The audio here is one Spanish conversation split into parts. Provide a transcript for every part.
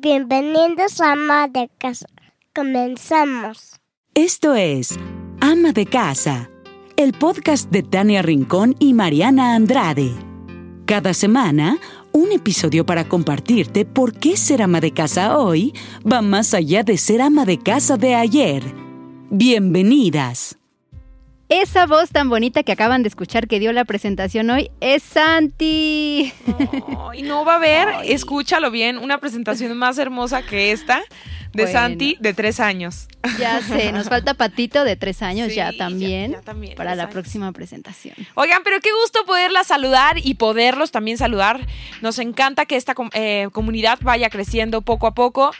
Bienvenidos a Ama de Casa. Comenzamos. Esto es Ama de Casa, el podcast de Tania Rincón y Mariana Andrade. Cada semana, un episodio para compartirte por qué ser ama de casa hoy va más allá de ser ama de casa de ayer. Bienvenidas. Esa voz tan bonita que acaban de escuchar que dio la presentación hoy es Santi. y no va a haber, escúchalo bien, una presentación más hermosa que esta de Santi de tres años. Ya sé, nos falta Patito de tres años ya, también, para la próxima presentación. Oigan, pero qué gusto poderla saludar y poderlos también saludar. Nos encanta que esta eh, comunidad vaya creciendo poco a poco.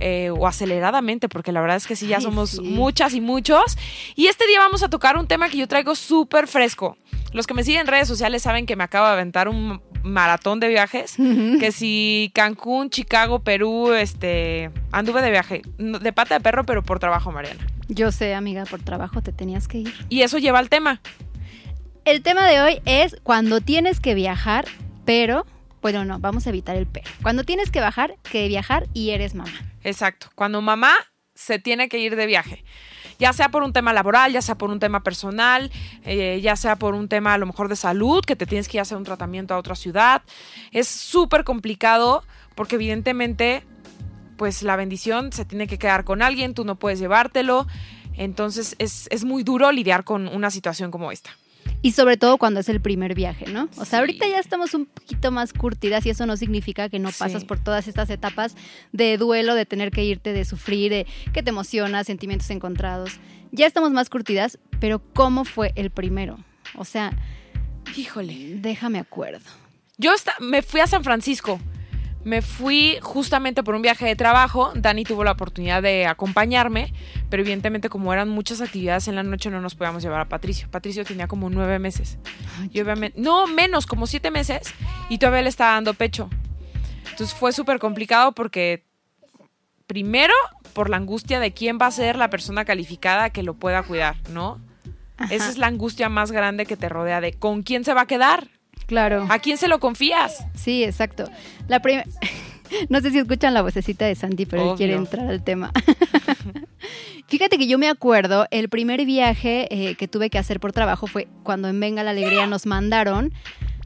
Eh, o aceleradamente, porque la verdad es que sí, ya somos muchas y muchos. Y este día vamos a tocar un tema que yo traigo súper fresco. Los que me siguen en redes sociales saben que me acabo de aventar un maratón de viajes, que si Cancún, Chicago, Perú, este, anduve de viaje, de pata de perro, pero por trabajo, Mariana. Yo sé, amiga, por trabajo te tenías que ir. Y eso lleva al tema. El tema de hoy es cuando tienes que viajar, pero bueno, no, vamos a evitar el pero. Cuando tienes que bajar, que viajar y eres mamá. Exacto. Cuando mamá se tiene que ir de viaje. Ya sea por un tema laboral, ya sea por un tema personal, eh, ya sea por un tema a lo mejor de salud, que te tienes que ir a hacer un tratamiento a otra ciudad. Es súper complicado porque evidentemente pues la bendición se tiene que quedar con alguien, tú no puedes llevártelo. Entonces es, es muy duro lidiar con una situación como esta. Y sobre todo cuando es el primer viaje, ¿no? O sea, ahorita ya estamos un poquito más curtidas y eso no significa que no pasas por todas estas etapas de duelo, de tener que irte, de sufrir, de que te emociona, sentimientos encontrados. Ya estamos más curtidas, pero ¿cómo fue el primero? O sea, híjole, déjame acuerdo. Yo me fui a San Francisco me fui justamente por un viaje de trabajo. Dani tuvo la oportunidad de acompañarme, pero evidentemente como eran muchas actividades en la noche no nos podíamos llevar a Patricio. Patricio tenía como nueve meses. no, menos, como siete meses. Y todavía le estaba dando pecho. Entonces fue súper complicado porque primero por la angustia de quién va a ser la persona calificada que lo pueda cuidar, ¿no? Esa es la angustia más grande que te rodea de con quién se va a quedar. Claro. ¿A quién se lo confías? Sí, exacto. La no sé si escuchan la vocecita de Santi, pero él quiere entrar al tema. Fíjate que yo me acuerdo, el primer viaje eh, que tuve que hacer por trabajo fue cuando en Venga la Alegría nos mandaron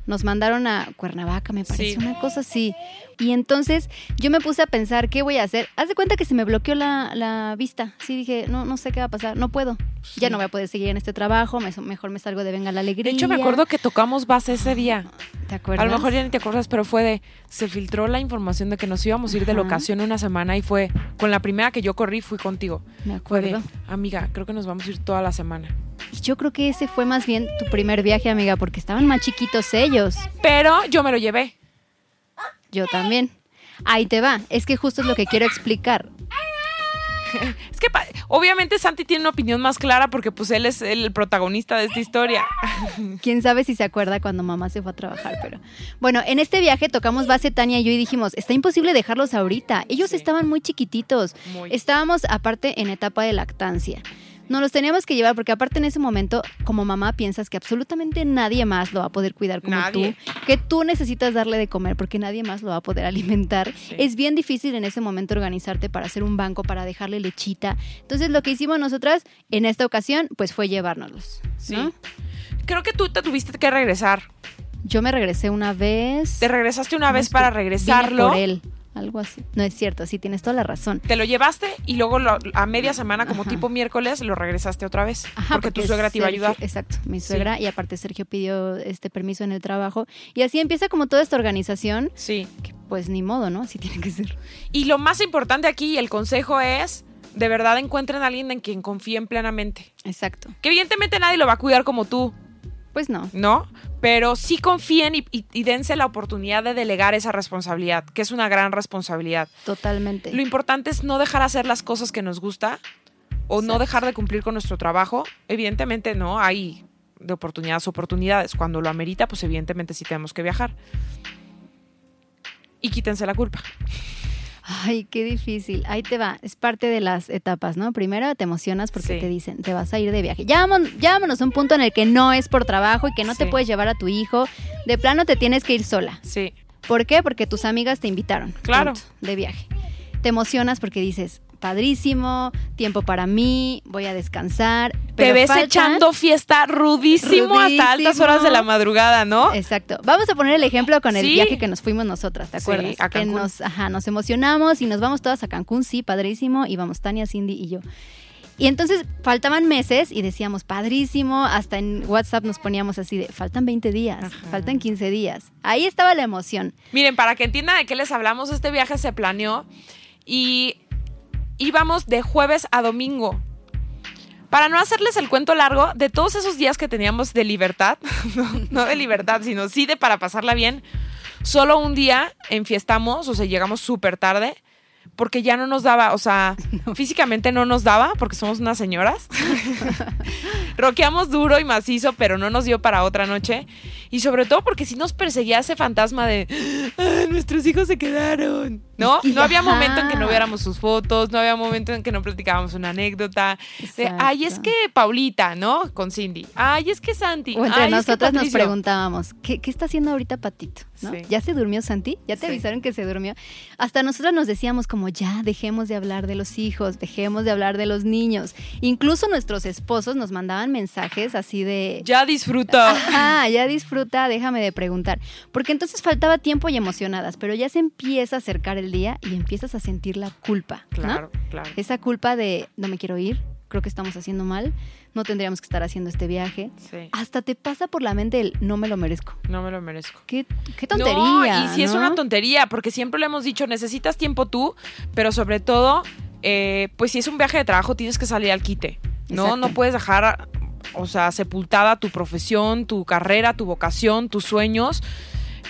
nos mandaron a Cuernavaca, me parece, una cosa así. Y entonces yo me puse a pensar, ¿qué voy a hacer? Haz de cuenta que se me bloqueó la, vista. Sí, dije, no, no sé qué va a pasar, no puedo. Ya no voy a poder seguir en este trabajo, mejor me salgo de Venga la Alegría. De hecho, me acuerdo que tocamos base ese día. ¿Te acuerdas? A lo mejor ya ni te acuerdas, pero fue de, se filtró la información de que nos íbamos a ir de locación una semana y fue, con la primera que yo corrí, fui contigo. Me acuerdo. amiga, creo que nos vamos a ir toda la semana. Y yo creo que ese fue más bien tu primer viaje, amiga, porque estaban más chiquitos ellos. Pero yo me lo llevé. Yo también. Ahí te va. Es que justo es lo que quiero explicar. Es que obviamente Santi tiene una opinión más clara porque pues él es el protagonista de esta historia. Quién sabe si se acuerda cuando mamá se fue a trabajar, pero bueno, en este viaje tocamos base Tania y yo y dijimos, está imposible dejarlos ahorita. Ellos estaban muy chiquititos. Estábamos aparte en etapa de lactancia. No los teníamos que llevar porque aparte en ese momento, como mamá, piensas que absolutamente nadie más lo va a poder cuidar como tú, que tú necesitas darle de comer porque nadie más lo va a poder alimentar. Es bien difícil en ese momento organizarte para hacer un banco, para dejarle lechita. Entonces lo que hicimos nosotras en esta ocasión, pues fue llevárnoslos. Sí. Creo que tú te tuviste que regresar. Yo me regresé una vez. Te regresaste una vez para regresarlo. por él algo así. No es cierto, sí tienes toda la razón. Te lo llevaste y luego a media semana, como tipo miércoles, lo regresaste otra vez. porque, tu suegra te iba a ayudar. Exacto, mi suegra. Y aparte Sergio pidió este permiso en el trabajo. Y así empieza como toda esta organización. Sí. Que pues ni modo, ¿no? Así tiene que ser. Y lo más importante aquí, el consejo es de verdad encuentren a alguien en quien confíen plenamente. Exacto. Que evidentemente nadie lo va a cuidar como tú. Pues no. ¿No? Pero sí confíen y, dense la oportunidad de delegar esa responsabilidad, que es una gran responsabilidad. Totalmente. Lo importante es no dejar hacer las cosas que nos gusta o no dejar de cumplir con nuestro trabajo. Evidentemente, no, hay de oportunidades oportunidades. Cuando lo amerita, pues evidentemente sí tenemos que viajar. Y quítense la culpa. Ay, qué difícil. Ahí te va. Es parte de las etapas, ¿no? Primero te emocionas porque te dicen, te vas a ir de viaje. Ya vámonos a un punto en el que no es por trabajo y que no te puedes llevar a tu hijo. De plano te tienes que ir sola. Sí. ¿Por qué? Porque tus amigas te invitaron. Claro. de viaje. te emocionas porque dices, padrísimo, tiempo para mí, voy a descansar. Te ves faltan- echando fiesta rudísimo, hasta altas horas de la madrugada, ¿no? Exacto. Vamos a poner el ejemplo con el Sí. viaje que nos fuimos nosotras, ¿te Sí, acuerdas? a que Cancún. nos, ajá, nos emocionamos y nos vamos todas a Cancún, sí, padrísimo, y vamos Tania, Cindy y yo. Y entonces faltaban meses y decíamos, padrísimo, hasta en WhatsApp nos poníamos así de, faltan 20 días, Ajá. faltan 15 días. Ahí estaba la emoción. Miren, para que entiendan de qué les hablamos, este viaje se planeó y íbamos de jueves a domingo. Para no hacerles el cuento largo, de todos esos días que teníamos de libertad, no, de libertad, sino sí de para pasarla bien, solo un día enfiestamos, o sea, llegamos súper tarde, porque ya no nos daba, o sea, físicamente no nos daba, porque somos unas señoras. Roqueamos duro y macizo, pero no nos dio para otra noche. Y sobre todo porque si nos perseguía ese fantasma de "Ah, nuestros hijos se quedaron. ¿No? No había momento en que no viéramos sus fotos, no había momento en que no platicábamos una anécdota. De, ay, es que Paulita, ¿no? Con Cindy. Ay, es que Santi. O entre Ay, es que nosotras nos Patricio". preguntábamos, ¿qué, qué está haciendo ahorita Patito? ¿No? Sí. ¿Ya se durmió Santi? ¿Ya te Sí. avisaron que se durmió? Hasta nosotras nos decíamos como, ya, dejemos de hablar de los hijos, dejemos de hablar de los niños. Incluso nuestros esposos nos mandaban mensajes así de... Ya disfruto. Ajá, ya disfruta, déjame de preguntar. Porque entonces faltaba tiempo y emocionadas, pero ya se empieza a acercar el día y empiezas a sentir la culpa. ¿no? Claro, claro. Esa culpa de no me quiero ir, creo que estamos haciendo mal, no tendríamos que estar haciendo este viaje. Sí. Hasta te pasa por la mente el no me lo merezco. No me lo merezco. Qué, qué tontería. No, y sí es una tontería, porque siempre le hemos dicho, necesitas tiempo tú, pero sobre todo, eh, pues si es un viaje de trabajo, tienes que salir al quite. No, Exacto. no puedes dejar, o sea, sepultada tu profesión, tu carrera, tu vocación, tus sueños.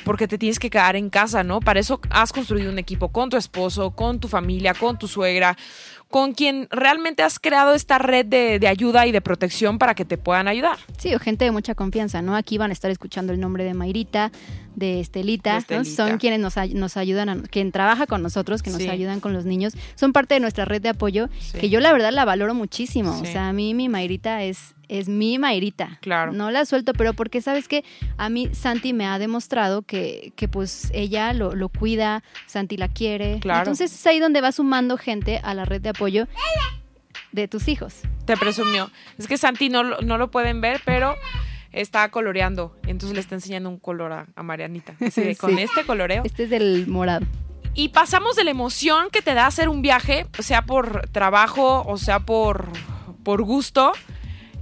Porque te tienes que quedar en casa, ¿no? Para eso has construido un equipo con tu esposo, con tu familia, con tu suegra, con quien realmente has creado esta red de, de ayuda y de protección para que te puedan ayudar. Sí, o gente de mucha confianza, ¿no? Aquí van a estar escuchando el nombre de Mayrita, de Estelita, De ¿no? Estelita. Son quienes nos, nos ayudan, a- quien trabaja con nosotros, que nos Sí. ayudan con los niños. Son parte de nuestra red de apoyo, Sí. que yo la verdad la valoro muchísimo. O sea, a mí mi Mayrita es, es mi Mayrita. Claro. No la suelto, pero porque sabes que a mí Santi me ha demostrado que, que pues ella lo, lo cuida, Santi la quiere. Claro. Entonces es ahí donde va sumando gente a la red de apoyo de tus hijos. Te presumió. Es que Santi no, lo- no lo pueden ver, pero está coloreando. Entonces le está enseñando un color a, a Marianita. Con Sí. este coloreo. Este es del morado. Y pasamos de la emoción que te da hacer un viaje, sea por trabajo o sea por, por gusto,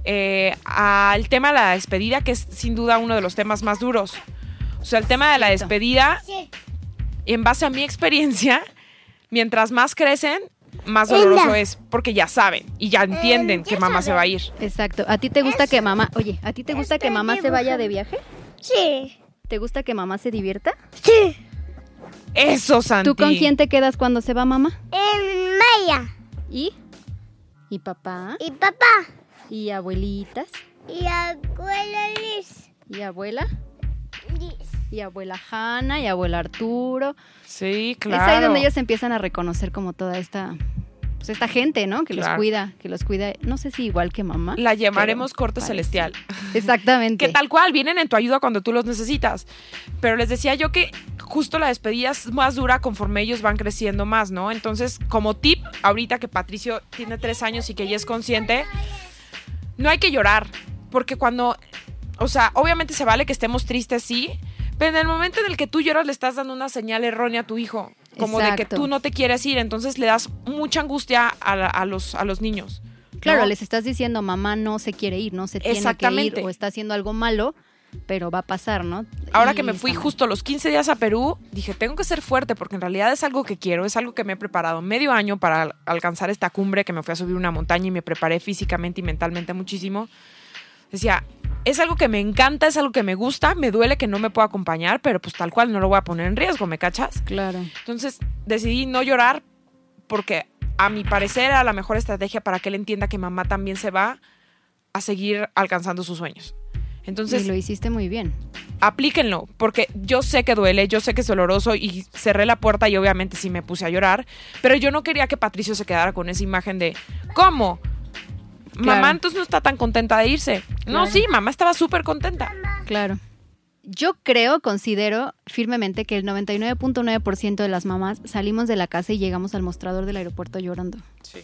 eh, al tema de la despedida, que es sin duda uno de los temas más duros. O sea, el tema de la despedida, en base a mi experiencia, mientras más crecen, más doloroso es, porque ya saben y ya entienden que ya mamá se va a ir. Exacto. ¿A ti te gusta que mamá, oye, ¿a ti te gusta que mamá se vaya de viaje? Sí, ¿Te gusta que mamá se divierta? sí. Eso, Santi. ¿Tú con quién te quedas cuando se va mamá? En Maya ¿Y? ¿Y papá? y papá ¿Y abuelitas? y abuela Liz. ¿Y abuela? Liz. ¿Y abuela Hanna? ¿Y abuela Arturo? Sí, claro. Es ahí donde ellos empiezan a reconocer como toda esta, pues esta gente, ¿no? Que los cuida, que los cuida, no sé si igual que mamá. La llamaremos corte parece. celestial. Exactamente. que tal cual vienen en tu ayuda cuando tú los necesitas. Pero les decía yo que justo la despedida es más dura conforme ellos van creciendo más, ¿no? Entonces, como tip, ahorita que Patricio tiene tres años y que ella es consciente, no hay que llorar, porque cuando, o sea, obviamente se vale que estemos tristes, sí, pero en el momento en el que tú lloras le estás dando una señal errónea a tu hijo, como de que tú no te quieres ir, entonces le das mucha angustia a, la- a los, a los niños. Claro, ¿no? les estás diciendo, mamá no se quiere ir, no se tiene que ir Exactamente. o está haciendo algo malo, pero va a pasar, ¿no? Ahora Y que me fui justo los 15 días a Perú, dije, tengo que ser fuerte porque en realidad es algo que quiero, es algo que me he preparado medio año para al- alcanzar esta cumbre, que me fui a subir una montaña y me preparé físicamente y mentalmente muchísimo. Decía, es algo que me encanta, es algo que me gusta, me duele que no me pueda acompañar, pero pues tal cual no lo voy a poner en riesgo, ¿me cachas? Claro. Entonces decidí no llorar porque a mi parecer era la mejor estrategia para que él entienda que mamá también se va a seguir alcanzando sus sueños. Entonces, y lo hiciste muy bien. aplíquenlo, porque yo sé que duele, yo sé que es doloroso y cerré la puerta y obviamente sí me puse a llorar, pero yo no quería que Patricio se quedara con esa imagen de, ¿cómo? Claro. Mamá entonces no está tan contenta de irse. No, sí, mamá estaba súper contenta. Claro. Yo creo, considero firmemente que el 99.9% de las mamás salimos de la casa y llegamos al mostrador del aeropuerto llorando. Sí.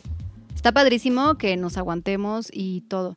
Está padrísimo que nos aguantemos y todo.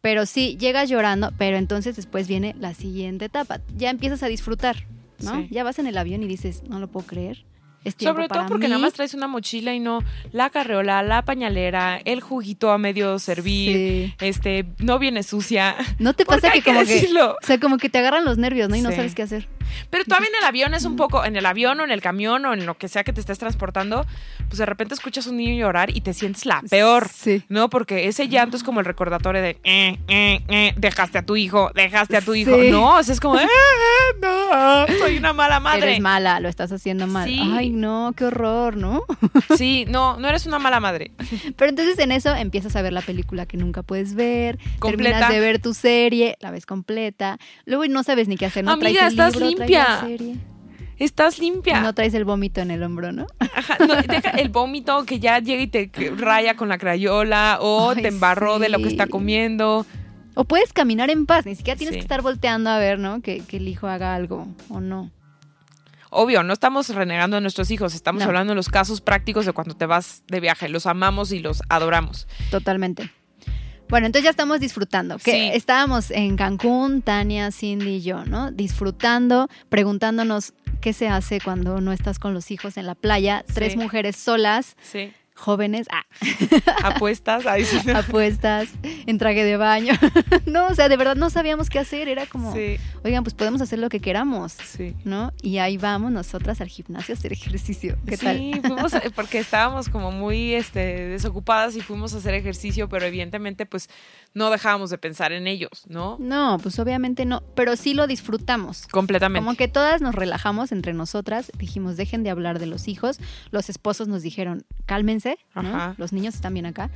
Pero sí, llegas llorando, pero entonces después viene la siguiente etapa. Ya empiezas a disfrutar, ¿no? Sí. Ya vas en el avión y dices, no lo puedo creer. Es Sobre todo porque mí". nada más traes una mochila y no la carreola, la pañalera, el juguito a medio servir, Sí. este, no viene sucia. ¿No te pasa que como que, o sea, como que te agarran los nervios, ¿no? Y no sabes qué hacer. Pero todavía en el avión es un poco, en el avión o en el camión o en lo que sea que te estés transportando, pues de repente escuchas un niño llorar y te sientes la peor. Sí. ¿No? Porque ese llanto es como el recordatorio de, eh, eh, eh, dejaste a tu hijo, dejaste a tu hijo. No, o sea, es como, eh, no, soy una mala madre. Eres mala, lo estás haciendo mal. Sí. Ay, no, qué horror, ¿no? Sí, no, no eres una mala madre. Pero entonces en eso empiezas a ver la película que nunca puedes ver, Completa. terminas de ver tu serie, la ves completa, luego no sabes ni qué hacer, no Amiga, traes el estás libro, limpia. Estás limpia. no traes el vómito en el hombro, ¿no? Ajá, no, deja el vómito que ya llega y te raya con la crayola o Ay, te embarró de lo que está comiendo. O puedes caminar en paz, ni siquiera tienes Sí. que estar volteando a ver, ¿no? Que, que el hijo haga algo o no. Obvio, no estamos renegando a nuestros hijos, estamos No. hablando de los casos prácticos de cuando te vas de viaje. Los amamos y los adoramos. Totalmente. Bueno, entonces ya estamos disfrutando. Que Sí. estábamos en Cancún, Tania, Cindy y yo, ¿no? Disfrutando, preguntándonos qué se hace cuando no estás con los hijos en la playa. Tres mujeres solas, Sí. Jóvenes, ah, Apuestas. Ahí sí. apuestas, en traje de baño. no, o sea, de verdad no sabíamos qué hacer. Era como, Sí, oigan, pues podemos hacer lo que queramos, sí. ¿no? Y ahí vamos nosotras al gimnasio a hacer ejercicio. ¿Qué sí, tal? fuimos a- porque estábamos como muy este, desocupadas y fuimos a hacer ejercicio, pero evidentemente pues no dejábamos de pensar en ellos, ¿no? No, pues obviamente no, pero sí lo disfrutamos. Completamente. Como que todas nos relajamos entre nosotras, dijimos, dejen de hablar de los hijos. Los esposos nos dijeron, cálmense, los niños están bien acá.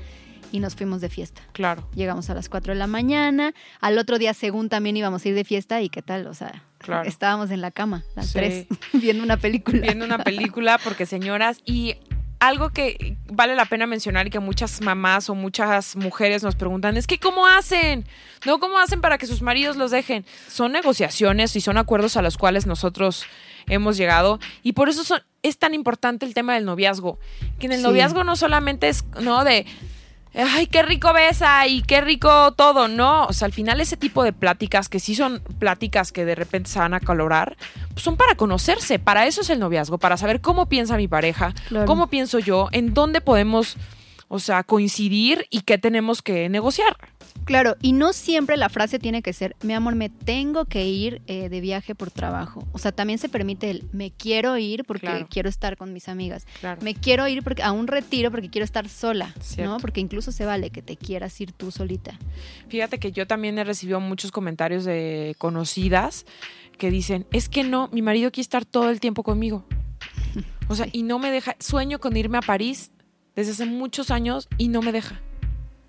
Y nos fuimos de fiesta. Claro, Llegamos a las 4 de la mañana. Al otro día, según también íbamos a ir de fiesta. ¿Y qué tal? O sea, Claro. estábamos en la cama, las Sí. tres, viendo una película. viendo una película porque señoras y algo que vale la pena mencionar y que muchas mamás o muchas mujeres nos preguntan es que cómo hacen, no cómo hacen para que sus maridos los dejen. Son negociaciones y son acuerdos a los cuales nosotros hemos llegado y por eso son- es tan importante el tema del noviazgo, que en el Sí. noviazgo no solamente es no de ay, qué rico besa y qué rico todo, no, o sea, al final ese tipo de pláticas que sí son pláticas que de repente se van a calorar, pues son para conocerse, para eso es el noviazgo, para saber cómo piensa mi pareja, Claro. cómo pienso yo, en dónde podemos, o sea, coincidir y qué tenemos que negociar. Claro, y no siempre la frase tiene que ser, mi amor, me tengo que ir eh, de viaje por trabajo. O sea, también se permite el, me quiero ir porque Claro. quiero estar con mis amigas. Claro. Me quiero ir porque, a un retiro porque quiero estar sola, Cierto. ¿no? Porque incluso se vale que te quieras ir tú solita. Fíjate que yo también he recibido muchos comentarios de conocidas que dicen, es que no, mi marido quiere estar todo el tiempo conmigo. O sea, Sí. y no me deja, sueño con irme a París desde hace muchos años y no me deja.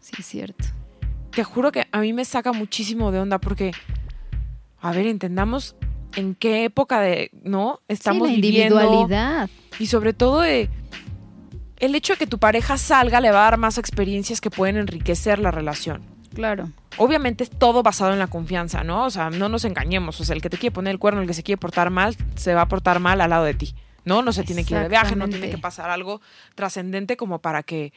Sí, es cierto. Te juro que a mí me saca muchísimo de onda porque, a ver, entendamos en qué época de, ¿no? Estamos sí, la viviendo. individualidad. Y sobre todo de, el hecho de que tu pareja salga le va a dar más experiencias que pueden enriquecer la relación. Claro. Obviamente es todo basado en la confianza, ¿no? O sea, no nos engañemos. O sea, el que te quiere poner el cuerno, el que se quiere portar mal, se va a portar mal al lado de ti. No, no se tiene que ir de viaje, no tiene que pasar algo trascendente como para que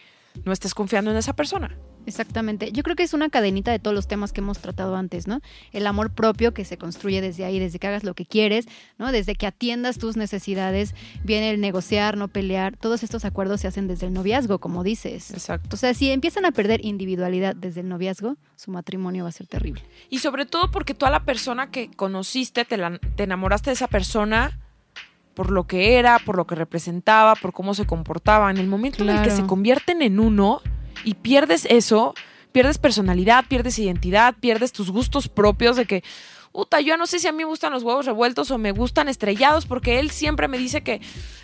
no estés confiando en esa persona. Exactamente. Yo creo que es una cadenita de todos los temas que hemos tratado antes, ¿no? El amor propio que se construye desde ahí, desde que hagas lo que quieres, ¿no? Desde que atiendas tus necesidades, viene el negociar, no pelear. Todos estos acuerdos se hacen desde el noviazgo, como dices. Exacto. O sea, si empiezan a perder individualidad desde el noviazgo, su matrimonio va a ser terrible. Y sobre todo porque tú a la persona que conociste, te, la- te enamoraste de esa persona por lo que era, por lo que representaba, por cómo se comportaba. En el momento en el que se convierten en uno y pierdes eso, pierdes personalidad, pierdes identidad, pierdes tus gustos propios de que, puta, yo no sé si a mí me gustan los huevos revueltos o me gustan estrellados, porque él siempre me dice que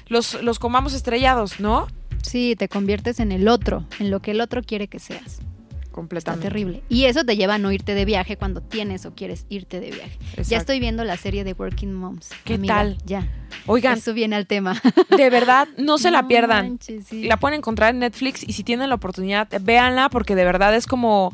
los, los comamos estrellados, ¿no? Sí, te conviertes en el otro, en lo que el otro quiere que seas. Está Completamente. terrible. Y eso te lleva a no irte de viaje cuando tienes o quieres irte de viaje. Ya estoy viendo la serie de Working Moms. ¿Qué amiga, tal? Ya. Oigan, Eso viene al tema. de verdad, no se la pierdan. manches, sí. La pueden encontrar en Netflix y si tienen la oportunidad, véanla porque de verdad es como,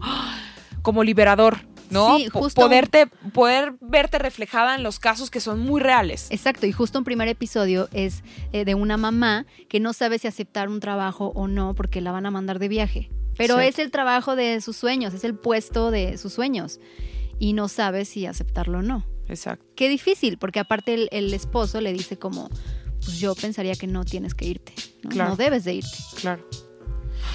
como liberador. ¿no? Sí, justo- Poderte, poder verte reflejada en los casos que son muy reales. Exacto, y justo un primer episodio es eh, de una mamá que no sabe si aceptar un trabajo o no porque la van a mandar de viaje. Pero Sí. es el trabajo de sus sueños, es el puesto de sus sueños. Y no sabe si aceptarlo o no. Exacto. Qué difícil, porque aparte el, el esposo le dice como, pues yo pensaría que no tienes que irte, ¿no? Claro. No debes de irte. Claro.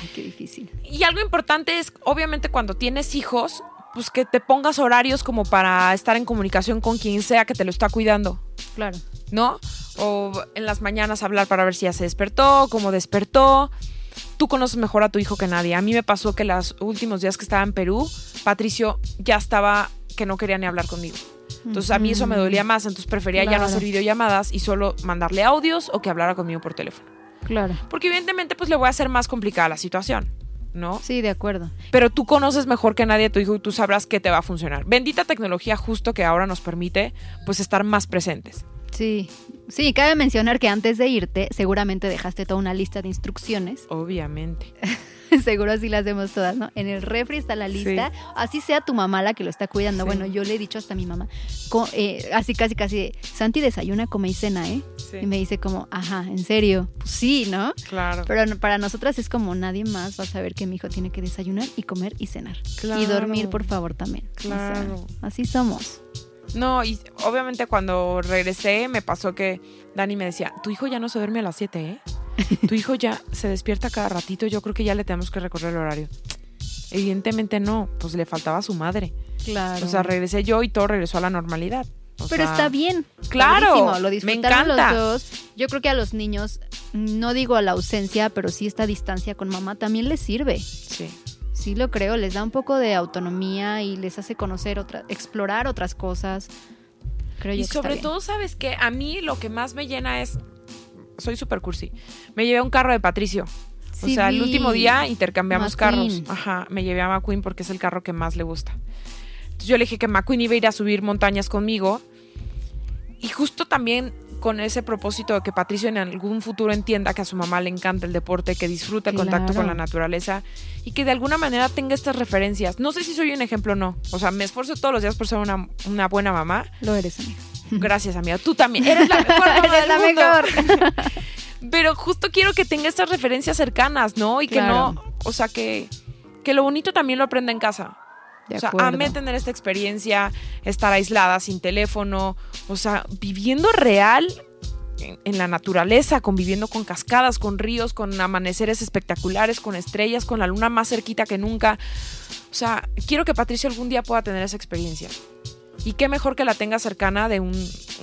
Ay, qué difícil. Y algo importante es, obviamente, cuando tienes hijos, pues que te pongas horarios como para estar en comunicación con quien sea que te lo está cuidando, Claro. ¿no? O en las mañanas hablar para ver si ya se despertó, cómo despertó. Tú conoces mejor a tu hijo que nadie. A mí me pasó que los últimos días que estaba en Perú, Patricio ya estaba que no quería ni hablar conmigo. Entonces a mí eso me dolía más, entonces prefería ya no hacer videollamadas y solo mandarle audios o que hablara conmigo por teléfono. Claro. Porque evidentemente pues le voy a hacer más complicada la situación, ¿no? Sí, de acuerdo. Pero tú conoces mejor que nadie a tu hijo y tú sabrás qué te va a funcionar. Bendita tecnología justo que ahora nos permite pues estar más presentes. Sí. Sí, cabe mencionar que antes de irte, seguramente dejaste toda una lista de instrucciones. Obviamente. Seguro así las hacemos todas, ¿no? En el refri está la lista. Así sea tu mamá la que lo está cuidando. Sí. Bueno, yo le he dicho hasta a mi mamá, co- eh, así casi, casi, Santi desayuna, come y cena, ¿eh? Sí. Y me dice como, ajá, ¿en serio? Pues sí, ¿no? Claro. Pero para nosotras es como nadie más va a saber que mi hijo tiene que desayunar y comer y cenar. Y Claro. dormir, por favor, también. O sea, Claro. así somos. No, y obviamente cuando regresé me pasó que Dani me decía, tu hijo ya no se duerme a las 7, ¿eh? Tu hijo ya se despierta cada ratito, yo creo que ya le tenemos que recorrer el horario. Evidentemente no, pues le faltaba a su madre. Claro. O sea, regresé yo y todo regresó a la normalidad. O Pero sea, está bien. Claro, padrísimo, Lo me disfrutaron encanta. los dos. Yo creo que a los niños, no digo a la ausencia, pero sí esta distancia con mamá también les sirve. Sí. Sí lo creo, les da un poco de autonomía y les hace conocer otra, explorar otras cosas. Creo Y que sobre todo, ¿sabes qué? A mí lo que más me llena es. Soy super cursi. Me llevé un carro de Patricio. o Sí, sea, el último día intercambiamos carros. Ajá, me llevé a McQueen porque es el carro que más le gusta. Entonces yo le dije que McQueen iba a ir a subir montañas conmigo. Y justo también con ese propósito de que Patricio en algún futuro entienda que a su mamá le encanta el deporte, que disfruta el contacto con la naturaleza y que de alguna manera tenga estas referencias. No sé si soy un ejemplo o no. O sea, me esfuerzo todos los días por ser una, una buena mamá. Lo eres, amiga. Gracias, amiga. Tú también. Eres la mejor mamá Eres del la mundo. mejor. Pero justo quiero que tenga estas referencias cercanas, ¿no? Y que no, o sea, que, que lo bonito también lo aprenda en casa. De o sea, acuerdo. amé tener esta experiencia, estar aislada, sin teléfono, o sea, viviendo real en, en la naturaleza, conviviendo con cascadas, con ríos, con amaneceres espectaculares, con estrellas, con la luna más cerquita que nunca. O sea, quiero que Patricia algún día pueda tener esa experiencia. Y qué mejor que la tenga cercana de un,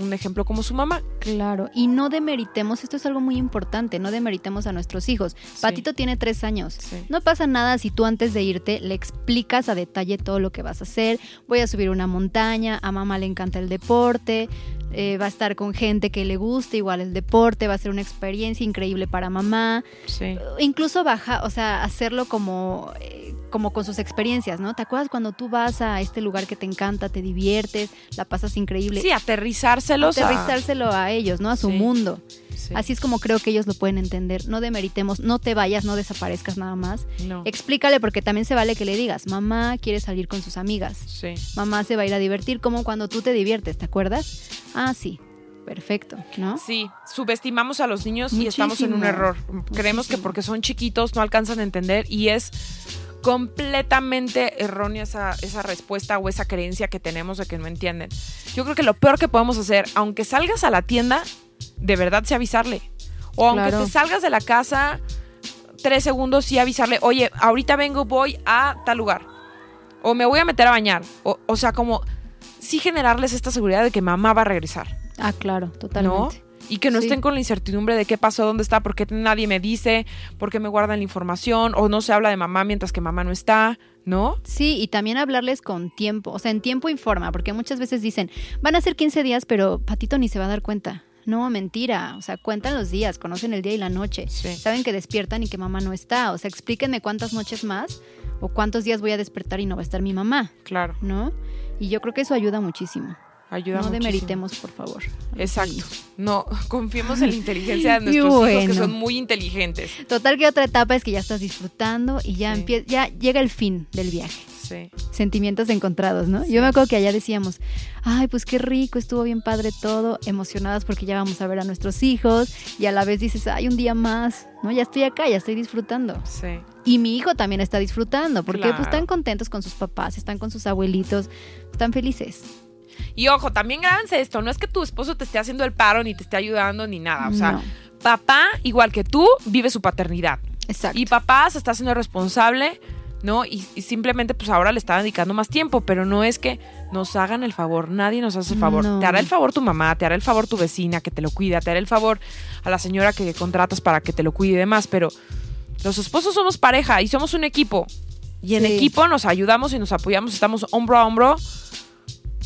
un ejemplo como su mamá. Claro, y no demeritemos, esto es algo muy importante, no demeritemos a nuestros hijos. Patito tiene tres años. Sí. No pasa nada si tú antes de irte le explicas a detalle todo lo que vas a hacer. Voy a subir una montaña, a mamá le encanta el deporte, eh, va a estar con gente que le guste igual el deporte, va a ser una experiencia increíble para mamá. Sí. Incluso baja, o sea, hacerlo como, eh, como con sus experiencias, ¿no? ¿Te acuerdas cuando tú vas a este lugar que te encanta, te diviertes, la pasas increíble? Sí, aterrizárselos. a- aterrizárselo a ellos, ¿no? A su Sí. mundo. Sí. Así es como creo que ellos lo pueden entender. No demeritemos, no te vayas, no desaparezcas nada más. No. Explícale porque también se vale que le digas, mamá quiere salir con sus amigas, Sí. mamá se va a ir a divertir como cuando tú te diviertes, ¿te acuerdas? Ah, sí, perfecto, ¿no? Sí, subestimamos a los niños y estamos en un error. Creemos que porque son chiquitos no alcanzan a entender y es completamente errónea esa, esa respuesta o esa creencia que tenemos de que no entienden. Yo creo que lo peor que podemos hacer, aunque salgas a la tienda, de verdad sí avisarle. O aunque Claro. te salgas de la casa tres segundos, sí avisarle, oye, ahorita vengo, voy a tal lugar. O me voy a meter a bañar. O, o sea, como sí generarles esta seguridad de que mamá va a regresar. Ah, claro, totalmente. Y que no Sí. estén con la incertidumbre de qué pasó, dónde está, por qué nadie me dice, por qué me guardan la información, o no se habla de mamá mientras que mamá no está, ¿no? Sí, y también hablarles con tiempo, o sea, en tiempo informa, porque muchas veces dicen, van a ser 15 días, pero Patito ni se va a dar cuenta. No, mentira, o sea, cuentan los días, conocen el día y la noche, Sí. saben que despiertan y que mamá no está, o sea, explíquenme cuántas noches más o cuántos días voy a despertar y no va a estar mi mamá, Claro, ¿no? Y yo creo que eso ayuda muchísimo. ayuda no muchísimo. demeritemos, por favor. Exacto. No, confiemos en la inteligencia de nuestros hijos, que bueno. son muy inteligentes. Total que otra etapa es que ya estás disfrutando y ya Sí. ya llega el fin del viaje. Sí. Sentimientos encontrados, ¿no? Yo me acuerdo que allá decíamos, ay, pues qué rico, estuvo bien padre todo, emocionadas porque ya vamos a ver a nuestros hijos y a la vez dices, ay, un día más, ¿no? Ya estoy acá, ya estoy disfrutando. Sí. Y mi hijo también está disfrutando porque Claro. pues están contentos con sus papás, están con sus abuelitos, están felices. Y ojo, también grábense esto, no es que tu esposo te esté haciendo el paro ni te esté ayudando ni nada. O sea, No. papá, igual que tú, vive su paternidad. Exacto. Y papá se está haciendo responsable, ¿no? Y, y simplemente pues ahora le está dedicando más tiempo, pero no es que nos hagan el favor, nadie nos hace el favor. No. Te hará el favor tu mamá, te hará el favor tu vecina que te lo cuida, te hará el favor a la señora que contratas para que te lo cuide y demás, pero los esposos somos pareja y somos un equipo. Y en Sí. equipo nos ayudamos y nos apoyamos, estamos hombro a hombro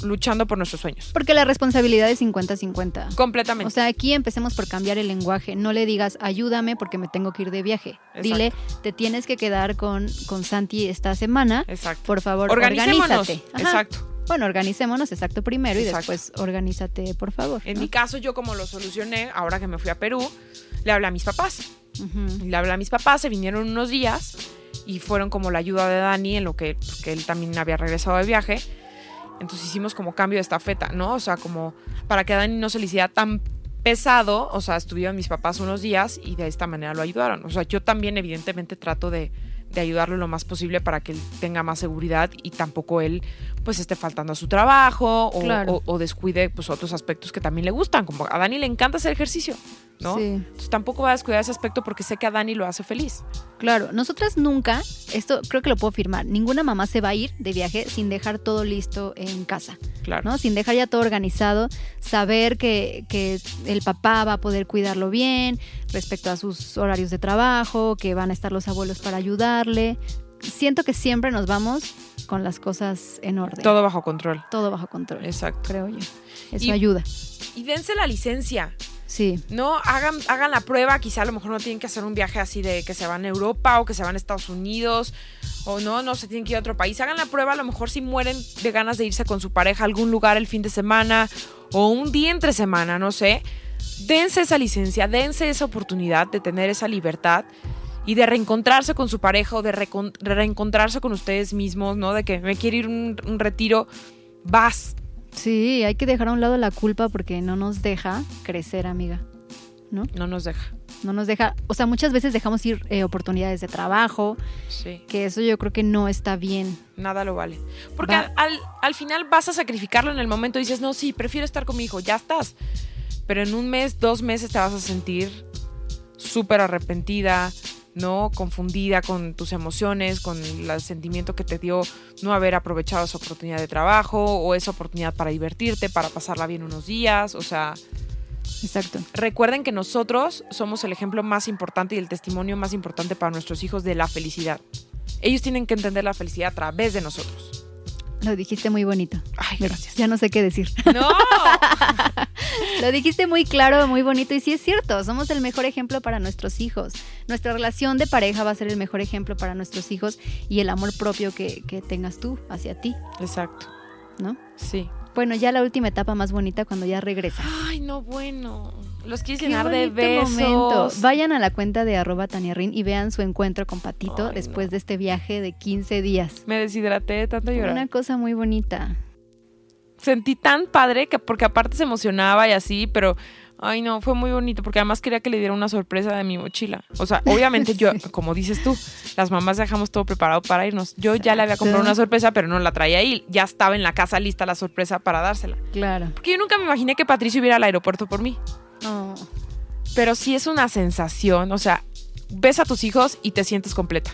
luchando por nuestros sueños. Porque la responsabilidad es 50-50. Completamente. O sea, aquí empecemos por cambiar el lenguaje. No le digas, ayúdame porque me tengo que ir de viaje. Exacto. Dile, te tienes que quedar con, con Santi esta semana. Exacto. Por favor, organízate. Exacto. Bueno, organicémonos, exacto, primero Exacto. y después organízate, por favor. En ¿no? mi caso, yo como lo solucioné, ahora que me fui a Perú, le hablé a mis papás. Ujú. Le hablé a mis papás, se vinieron unos días y fueron como la ayuda de Dani en lo que, porque él también había regresado de viaje. Entonces hicimos como cambio de estafeta, ¿no? O sea, como para que a Dani no se le hiciera tan pesado, o sea, estuvieron mis papás unos días y de esta manera lo ayudaron. O sea, yo también evidentemente trato de, de ayudarlo lo más posible para que él tenga más seguridad y tampoco él pues esté faltando a su trabajo o, Claro. o- o descuide pues otros aspectos que también le gustan, como a Dani le encanta hacer ejercicio, ¿no? Sí. Entonces tampoco va a descuidar ese aspecto porque sé que a Dani lo hace feliz. Claro, nosotras nunca, esto creo que lo puedo firmar, ninguna mamá se va a ir de viaje sin dejar todo listo en casa, Claro. ¿no? Sin dejar ya todo organizado, saber que, que el papá va a poder cuidarlo bien respecto a sus horarios de trabajo, que van a estar los abuelos para ayudarle. Siento que siempre nos vamos con las cosas en orden. Todo bajo control. Todo bajo control, Exacto. creo yo. Eso Y- ayuda. Y dense la licencia. Sí, No, hagan, hagan la prueba, quizá a lo mejor no tienen que hacer un viaje así de que se van a Europa o que se van a Estados Unidos o no, no se tienen que ir a otro país. Hagan la prueba, a lo mejor si mueren de ganas de irse con su pareja a algún lugar el fin de semana o un día entre semana, no sé. Dense esa licencia, dense esa oportunidad de tener esa libertad y de reencontrarse con su pareja o de reencontrarse con ustedes mismos, ¿no? De que me quiere ir un, un retiro, vas, sí, hay que dejar a un lado la culpa porque no nos deja crecer, amiga. ¿No? no nos deja. No nos deja, o sea, muchas veces dejamos ir eh, oportunidades de trabajo, Sí. que eso yo creo que no está bien. Nada lo vale. Porque Va- al, al- al final vas a sacrificarlo en el momento y dices, no, sí, prefiero estar con mi hijo, ya estás. Pero en un mes, dos meses te vas a sentir súper arrepentida, ¿no? Confundida con tus emociones, con el sentimiento que te dio no haber aprovechado esa oportunidad de trabajo o esa oportunidad para divertirte, para pasarla bien unos días. O sea, Exacto. recuerden que nosotros somos el ejemplo más importante y el testimonio más importante para nuestros hijos de la felicidad. Ellos tienen que entender la felicidad a través de nosotros. Lo dijiste muy bonito. Ay, gracias. Ya no sé qué decir. No. Lo dijiste muy claro, muy bonito y sí es cierto, somos el mejor ejemplo para nuestros hijos. Nuestra relación de pareja va a ser el mejor ejemplo para nuestros hijos y el amor propio que, que tengas tú hacia ti, Exacto. ¿no? Sí. Bueno, ya la última etapa más bonita cuando ya regresas. Ay, no, bueno. Los quieres llenar de besos. momento. Vayan a la cuenta de arroba taniarin y vean su encuentro con Patito Ay, después no. de este viaje de 15 días. Me deshidraté de tanto llorar. Una cosa muy bonita. Sentí tan padre que porque aparte se emocionaba y así, pero ay no, fue muy bonito porque además quería que le diera una sorpresa de mi mochila. O sea, obviamente yo, como dices tú, las mamás dejamos todo preparado para irnos. Yo ya le había comprado una sorpresa, pero no la traía ahí. Ya estaba en la casa lista la sorpresa para dársela. Claro. Porque yo nunca me imaginé que Patricio iba al aeropuerto por mí. Oh, Pero sí es una sensación, o sea, ves a tus hijos y te sientes completa.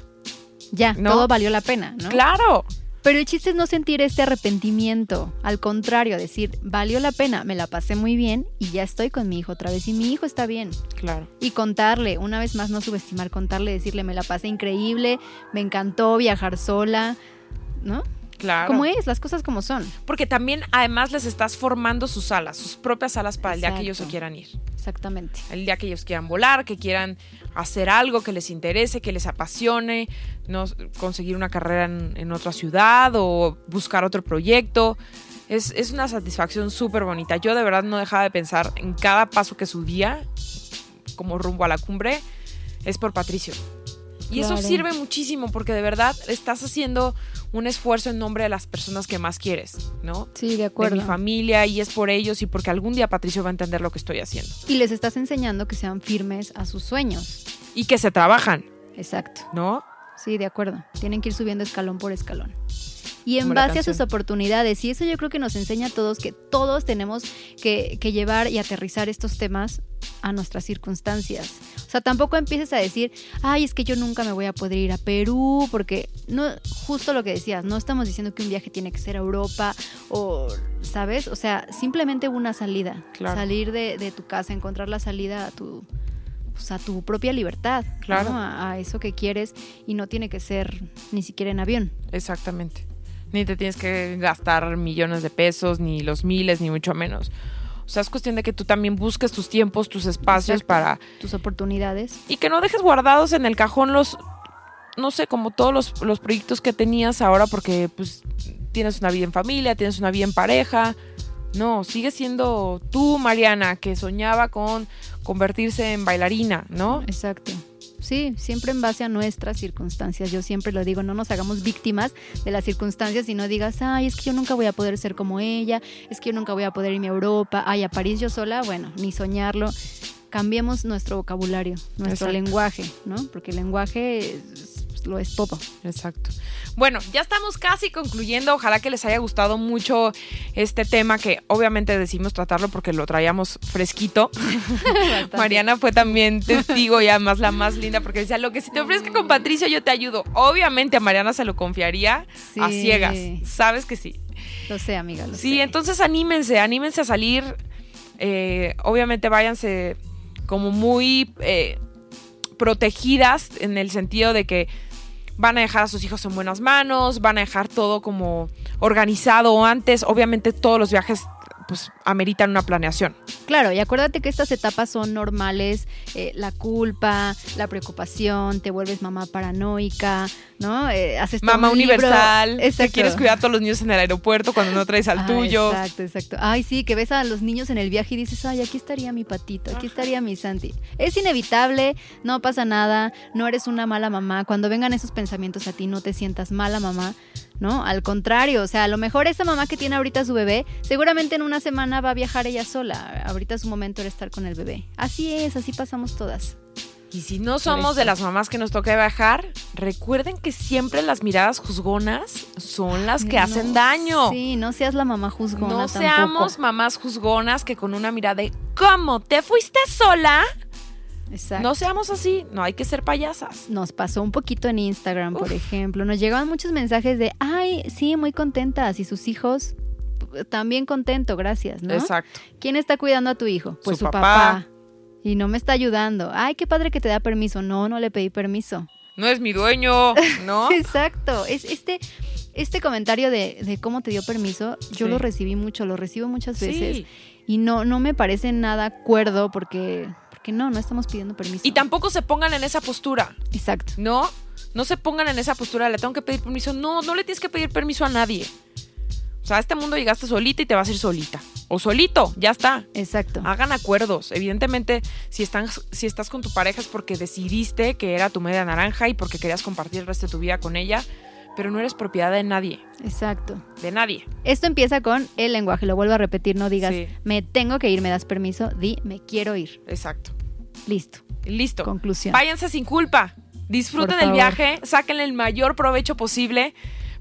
ya, ¿No? todo valió la pena, ¿no? Claro. Pero el chiste es no sentir este arrepentimiento. Al contrario, decir, valió la pena, me la pasé muy bien y ya estoy con mi hijo otra vez y mi hijo está bien. Claro. Y contarle, una vez más no subestimar, contarle, decirle, me la pasé increíble, me encantó viajar sola, ¿no? Claro. Como es, las cosas como son. Porque también además les estás formando sus alas, sus propias alas para el día que ellos se quieran ir. Exactamente. El día que ellos quieran volar, que quieran hacer algo que les interese, que les apasione, no conseguir una carrera en, en otra ciudad o buscar otro proyecto. Es, es una satisfacción súper bonita. Yo de verdad no dejaba de pensar en cada paso que subía, como rumbo a la cumbre, es por Patricio. Y eso sirve muchísimo porque de verdad estás haciendo un esfuerzo en nombre de las personas que más quieres, ¿no? Sí, de De acuerdo. mi familia y es por ellos y porque algún día Patricio va a entender lo que estoy haciendo. Y les estás enseñando que sean firmes a sus sueños. Y que se trabajan, Exacto. ¿no? Sí, de acuerdo. Tienen que ir subiendo escalón por escalón. Y en Como base a sus oportunidades. Y eso yo creo que nos enseña a todos que todos tenemos que, que llevar y aterrizar estos temas a nuestras circunstancias. O sea, tampoco empieces a decir, ay, es que yo nunca me voy a poder ir a Perú, porque no, justo lo que decías, no estamos diciendo que un viaje tiene que ser a Europa o, ¿sabes? O sea, simplemente una salida. Claro. Salir de, de tu casa, encontrar la salida a tu, pues, a tu propia libertad, ¿no? Claro. a, a eso que quieres y no tiene que ser ni siquiera en avión. Exactamente. Ni te tienes que gastar millones de pesos, ni los miles, ni mucho menos. O sea, es cuestión de que tú también busques tus tiempos, tus espacios Exacto. para... Tus oportunidades. Y que no dejes guardados en el cajón los, no sé, como todos los, los proyectos que tenías ahora porque pues tienes una vida en familia, tienes una vida en pareja. No, sigue siendo tú, Mariana, que soñaba con convertirse en bailarina, ¿no? Exacto. Sí, siempre en base a nuestras circunstancias. Yo siempre lo digo, no nos hagamos víctimas de las circunstancias y no digas, ay, es que yo nunca voy a poder ser como ella, es que yo nunca voy a poder irme a Europa, ay, a París yo sola, bueno, ni soñarlo. Cambiemos nuestro vocabulario, nuestro Exacto. lenguaje, ¿no? Porque el lenguaje es- lo es todo. Exacto. Bueno, ya estamos casi concluyendo. Ojalá que les haya gustado mucho este tema que obviamente decidimos tratarlo porque lo traíamos fresquito. Mariana fue también testigo y además la más linda porque decía, lo que si te ofrezca con Patricio yo te ayudo. Obviamente a Mariana se lo confiaría a Sí. ciegas. Sabes que sí. Lo sé, amiga, lo Sí, sé. entonces anímense, anímense a salir. Eh, obviamente váyanse como muy eh, protegidas en el sentido de que van a dejar a sus hijos en buenas manos, van a dejar todo como organizado antes. Obviamente todos los viajes pues ameritan una planeación. Claro, y acuérdate que estas etapas son normales, eh, la culpa, la preocupación, te vuelves mamá paranoica, ¿no? Eh, haces Mamá un universal, que Exacto. quieres cuidar a todos los niños en el aeropuerto cuando no traes al Ah, tuyo. Exacto, exacto. Ay, sí, que ves a los niños en el viaje y dices, ay, aquí estaría mi patito, aquí estaría mi Santi. Es inevitable, no pasa nada, no eres una mala mamá. Cuando vengan esos pensamientos a ti, no te sientas mala mamá, ¿no? Al contrario, o sea, a lo mejor esa mamá que tiene ahorita su bebé, seguramente en una semana va a viajar ella sola. Ahorita su momento era estar con el bebé. Así es, así pasamos todas. Y si no somos de las mamás que nos toca viajar, recuerden que siempre las miradas juzgonas son las que No, hacen daño. Sí, no seas la mamá juzgona no tampoco. seamos mamás juzgonas que con una mirada de ¿cómo? ¿Te fuiste sola? Exacto. No seamos así, no hay que ser payasas. Nos pasó un poquito en Instagram, por ejemplo. Nos llegaban muchos mensajes de, ay, sí, muy contentas. Y sus hijos, también contento, gracias, ¿no? Exacto. ¿Quién está cuidando a tu hijo? Pues Su su, papá. papá. Y no me está ayudando. Ay, qué padre que te da permiso. No, no le pedí permiso. No es mi dueño, ¿no? Exacto. Es este, este comentario de, de cómo te dio permiso, yo Sí. lo recibí mucho, lo recibo muchas veces. Sí. Y no, no me parece nada cuerdo porque, porque no, no estamos pidiendo permiso. Y tampoco se pongan en esa postura, Exacto. ¿no? No se pongan en esa postura, le tengo que pedir permiso. No, no le tienes que pedir permiso a nadie. O sea, a este mundo llegaste solita y te vas a ir solita. O solito, ya está. Exacto. Hagan acuerdos. Evidentemente, si, están, si estás con tu pareja es porque decidiste que era tu media naranja y porque querías compartir el resto de tu vida con ella, pero no eres propiedad de nadie. Exacto. De nadie. Esto empieza con el lenguaje, lo vuelvo a repetir, no digas Sí. me tengo que ir, me das permiso, di me quiero ir. Exacto. Listo. Listo. Conclusión. Váyanse sin culpa. Disfruten el viaje, sáquenle el mayor provecho posible.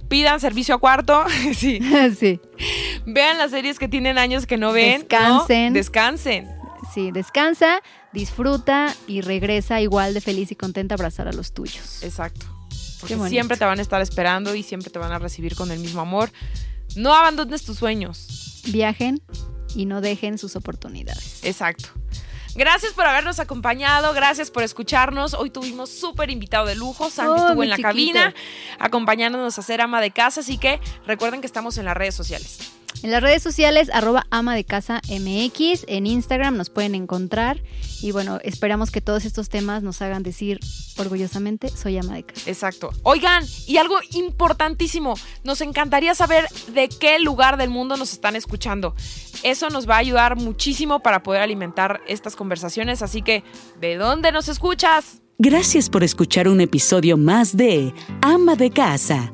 Pidan servicio a cuarto, sí. sí. Vean las series que tienen años que no ven. ¿no? Descansen. Descansen. Sí, descansa, disfruta y regresa igual de feliz y contenta a abrazar a los tuyos. Exacto. Porque siempre te van a estar esperando y siempre te van a recibir con el mismo amor. No abandones tus sueños. Viajen y no dejen sus oportunidades. Exacto. Gracias por habernos acompañado, gracias por escucharnos. Hoy tuvimos súper invitado de lujo. Sandy Oh, estuvo en la chiquito. cabina acompañándonos a ser ama de casa, así que recuerden que estamos en las redes sociales. En las redes sociales, arroba ama de casa MX, en Instagram nos pueden encontrar. Y bueno, esperamos que todos estos temas nos hagan decir orgullosamente, soy ama de casa. Exacto. Oigan, y algo importantísimo, nos encantaría saber de qué lugar del mundo nos están escuchando. Eso nos va a ayudar muchísimo para poder alimentar estas conversaciones, así que, ¿de dónde nos escuchas? Gracias por escuchar un episodio más de Ama de Casa,